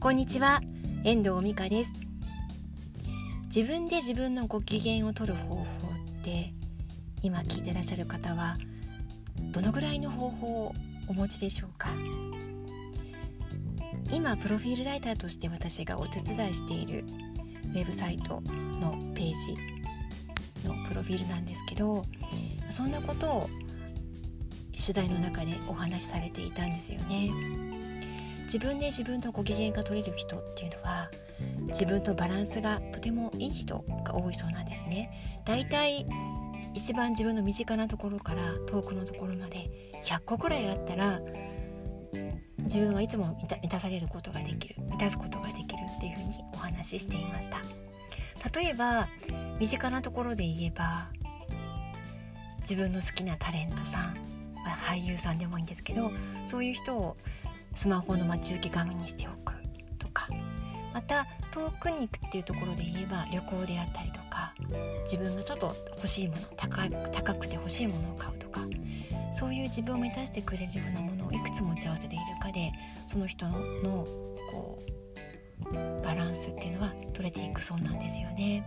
こんにちは。遠藤美香です。自分で自分のご機嫌を取る方法って今聞いてらっしゃる方はどのぐらいの方法をお持ちでしょうか？今プロフィールライターとして私がお手伝いしているウェブサイトのページのプロフィールなんですけどそんなことを取材の中でお話しされていたんですよね。自分で自分のご機嫌が取れる人っていうのは自分とバランスがとてもいい人が多いそうなんですね。だいたい一番自分の身近なところから遠くのところまで100個くらいあったら自分はいつも満たされることができる満たすことができるっていうふうにお話ししていました。例えば身近なところで言えば自分の好きなタレントさん俳優さんでもいいんですけどそういう人をスマホの待ち受け画面にしておくとかまた遠くに行くっていうところで言えば旅行であったりとか自分がちょっと欲しいもの高高くて欲しいものを買うとかそういう自分を満たしてくれるようなものをいくつ持ち合わせているかでその人のこうバランスっていうのは取れていくそうなんですよね。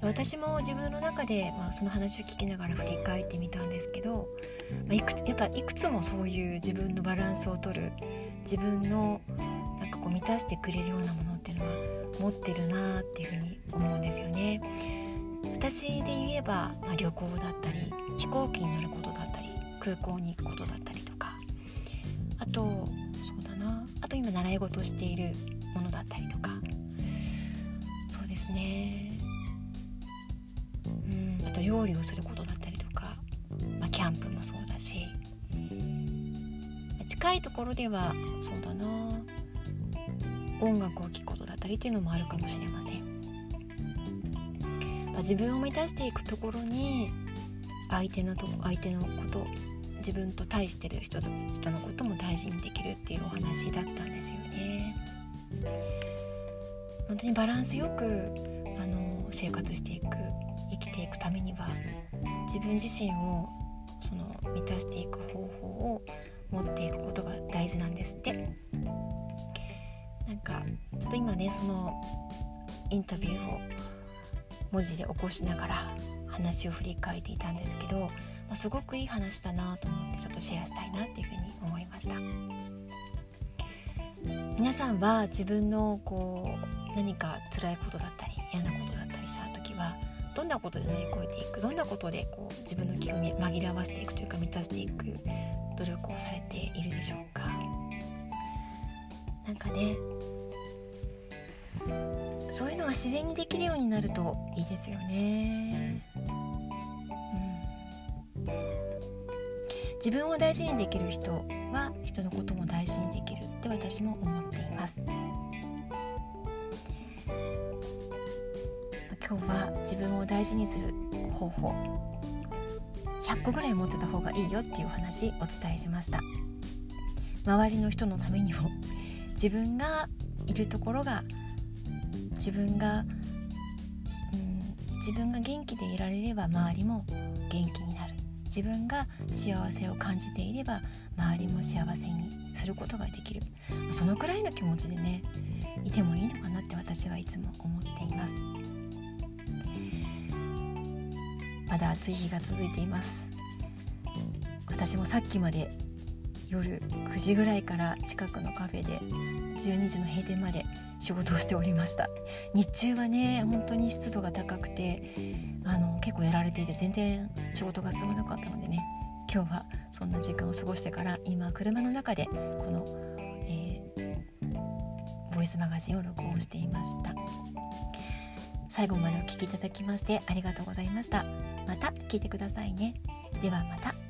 で私も自分の中で、まあ、その話を聞きながら振り返ってみたんですけど、まあ、いくつやっぱいくつもそういう自分のバランスを取る自分のなんかこう満たしてくれるようなものっていうのは持ってるなっていうふうに思うんですよね。私で言えば、まあ、旅行だったり飛行機に乗ることだったり空港に行くことだったりとかあとそうだなあと今習い事をしているものだったりとかそうですねうんあと料理をすることだったりとか、まあ、キャンプもそうだし近いところではそうだな。音楽を聴くことだったりっていうのもあるかもしれません、まあ、自分を満たしていくところに相手のと相手のこと自分と対してる人人のことも大事にできるっていうお話だったんですよね。本当にバランスよくあの生活していく生きていくためには自分自身をその満たしていく方法を持っていくことが大事なんですって。なんかちょっと今ねそのインタビューを文字で起こしながら話を振り返っていたんですけど、まあ、すごくいい話だなと思ってちょっとシェアしたいなっていうふうに思いました。皆さんは自分のこう何か辛いことだったり嫌なことだったりした時はどんなことで乗り越えていくどんなことでこう自分の気を紛らわせていくというか満たしていく努力をされているでしょうか？なんかねそういうのが自然にできるようになるといいですよね、うん、自分を大事にできる人は人のことも大事にできるって私も思っています。今日は自分を大事にする方法。100個ぐらい持ってた方がいいよっていうお話お伝えしました。周りの人のためにも 自分がいるところが自分が、うん、自分が元気でいられれば周りも元気になる。自分が幸せを感じていれば周りも幸せにすることができる。そのくらいの気持ちでねいてもいいのかなって私はいつも思っています。まだ暑い日が続いています。私もさっきまで夜9時ぐらいから近くのカフェで12時の閉店まで仕事をしておりました。日中はね本当に湿度が高くてあの結構やられていて全然仕事が進まなかったのでね今日はそんな時間を過ごしてから今車の中でこの、えー、ボイスマガジンを録音していました。最後までお聴きいただきましてありがとうございました。また聞いてくださいね。ではまた。